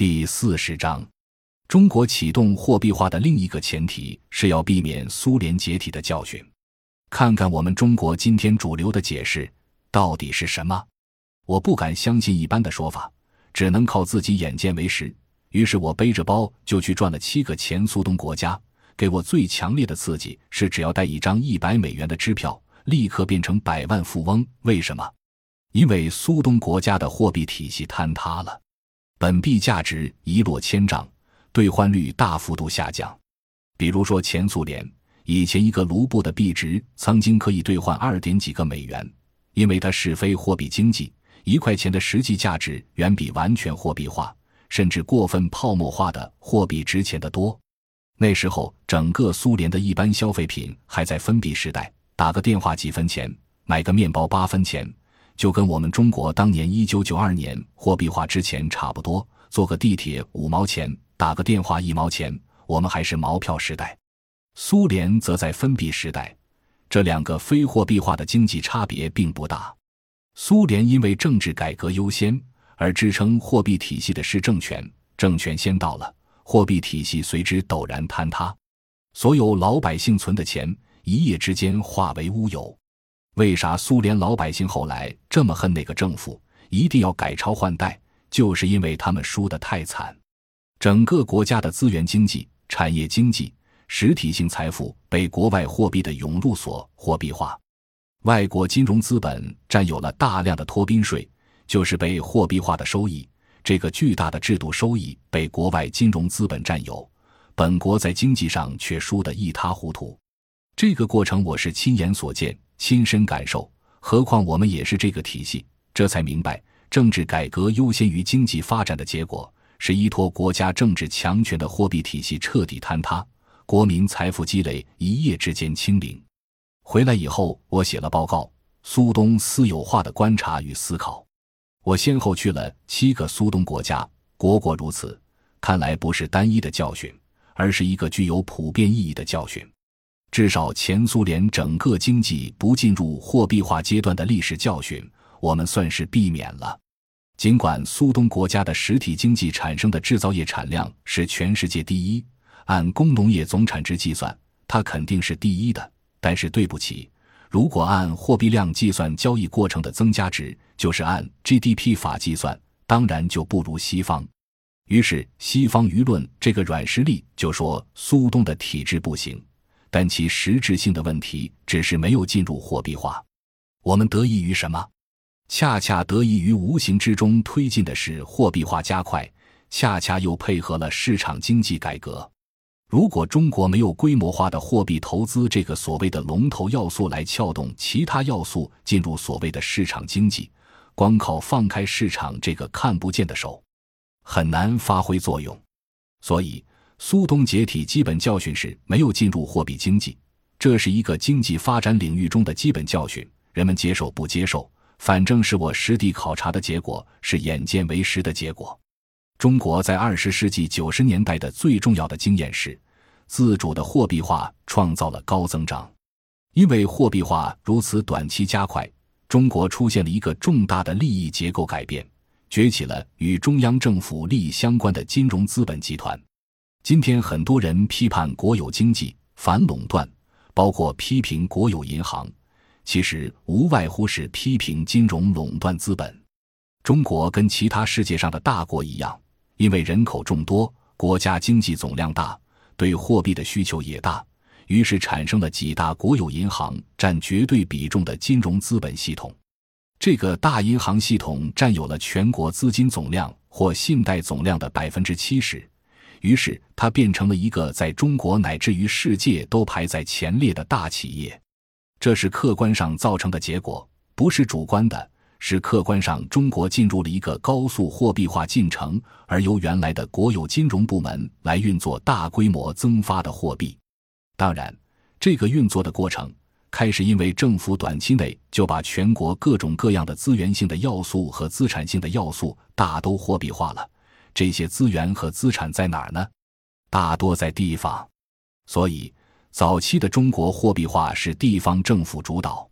第四十章，中国启动货币化的另一个前提是要避免苏联解体的教训。看看我们中国今天主流的解释到底是什么？我不敢相信一般的说法，只能靠自己眼见为实。于是我背着包就去转了七个前苏东国家。给我最强烈的刺激是，只要带一张一百美元的支票，立刻变成百万富翁。为什么？因为苏东国家的货币体系坍塌了。本币价值一落千丈，兑换率大幅度下降。比如说，前苏联以前一个卢布的币值曾经可以兑换二点几个美元，因为它是非货币经济，一块钱的实际价值远比完全货币化甚至过分泡沫化的货币值钱得多。那时候，整个苏联的一般消费品还在分币时代，打个电话几分钱，买个面包八分钱。就跟我们中国当年一九九二年货币化之前差不多，坐个地铁五毛钱，打个电话一毛钱，我们还是毛票时代。苏联则在分币时代，这两个非货币化的经济差别并不大。苏联因为政治改革优先而支撑货币体系的是政权，政权先到了，货币体系随之陡然坍塌，所有老百姓存的钱一夜之间化为乌有。为啥苏联老百姓后来这么恨那个政府，一定要改朝换代？就是因为他们输得太惨，整个国家的资源经济、产业经济、实体性财富被国外货币的涌入所货币化，外国金融资本占有了大量的托宾税，就是被货币化的收益。这个巨大的制度收益被国外金融资本占有，本国在经济上却输得一塌糊涂。这个过程我是亲眼所见。亲身感受，何况我们也是这个体系，这才明白，政治改革优先于经济发展的结果，是依托国家政治强权的货币体系彻底坍塌，国民财富积累一夜之间清零。回来以后，我写了报告《苏东私有化的观察与思考》，我先后去了七个苏东国家，国国如此，看来不是单一的教训，而是一个具有普遍意义的教训。至少前苏联整个经济不进入货币化阶段的历史教训，我们算是避免了。尽管苏东国家的实体经济产生的制造业产量是全世界第一，按工农业总产值计算，它肯定是第一的。但是对不起，如果按货币量计算交易过程的增加值，就是按 GDP 法计算，当然就不如西方。于是西方舆论这个软实力就说苏东的体制不行。但其实质性的问题只是没有进入货币化。我们得益于什么？恰恰得益于无形之中推进的是货币化加快，恰恰又配合了市场经济改革。如果中国没有规模化的货币投资这个所谓的龙头要素来撬动其他要素进入所谓的市场经济，光靠放开市场这个看不见的手，很难发挥作用。所以。苏东解体基本教训是没有进入货币经济，这是一个经济发展领域中的基本教训。人们接受不接受，反正是我实地考察的结果，是眼见为实的结果。中国在二十世纪九十年代的最重要的经验是，自主的货币化创造了高增长。因为货币化如此短期加快，中国出现了一个重大的利益结构改变，崛起了与中央政府利益相关的金融资本集团。今天很多人批判国有经济反垄断，包括批评国有银行，其实无外乎是批评金融垄断资本。中国跟其他世界上的大国一样，因为人口众多，国家经济总量大，对货币的需求也大，于是产生了几大国有银行占绝对比重的金融资本系统。这个大银行系统占有了全国资金总量或信贷总量的百分之七十。于是，它变成了一个在中国乃至于世界都排在前列的大企业。这是客观上造成的结果，不是主观的，是客观上中国进入了一个高速货币化进程，而由原来的国有金融部门来运作大规模增发的货币。当然，这个运作的过程开始因为政府短期内就把全国各种各样的资源性的要素和资产性的要素大都货币化了。这些资源和资产在哪儿呢？大多在地方，所以早期的中国货币化是地方政府主导。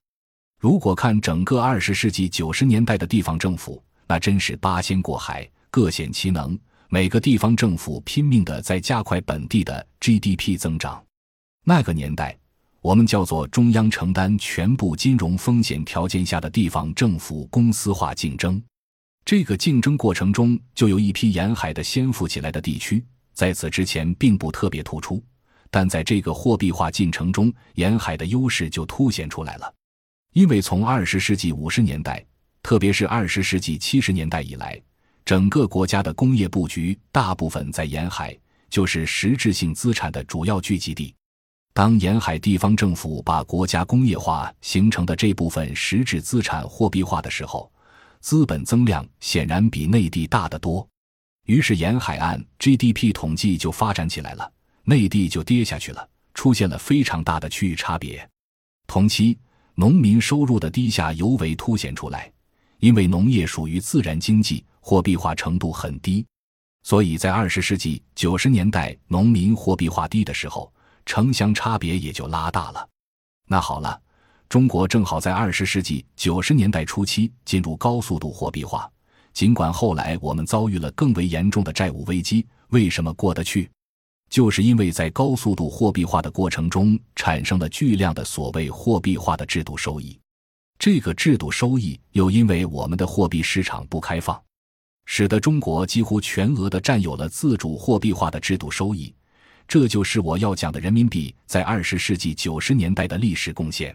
如果看整个二十世纪九十年代的地方政府，那真是八仙过海，各显其能，每个地方政府拼命的在加快本地的 GDP 增长。那个年代，我们叫做中央承担全部金融风险条件下的地方政府公司化竞争。这个竞争过程中，就有一批沿海的先富起来的地区，在此之前并不特别突出，但在这个货币化进程中，沿海的优势就凸显出来了。因为从二十世纪五十年代，特别是二十世纪七十年代以来，整个国家的工业布局大部分在沿海，就是实质性资产的主要聚集地。当沿海地方政府把国家工业化形成的这部分实质资产货币化的时候，资本增量显然比内地大得多，于是沿海岸 GDP 统计就发展起来了，内地就跌下去了，出现了非常大的区域差别。同期，农民收入的低下尤为凸显出来，因为农业属于自然经济，货币化程度很低，所以在二十世纪九十年代农民货币化低的时候，城乡差别也就拉大了。那好了。中国正好在二十世纪九十年代初期进入高速度货币化，尽管后来我们遭遇了更为严重的债务危机，为什么过得去？就是因为在高速度货币化的过程中产生了巨量的所谓货币化的制度收益，这个制度收益又因为我们的货币市场不开放，使得中国几乎全额的占有了自主货币化的制度收益，这就是我要讲的人民币在二十世纪九十年代的历史贡献。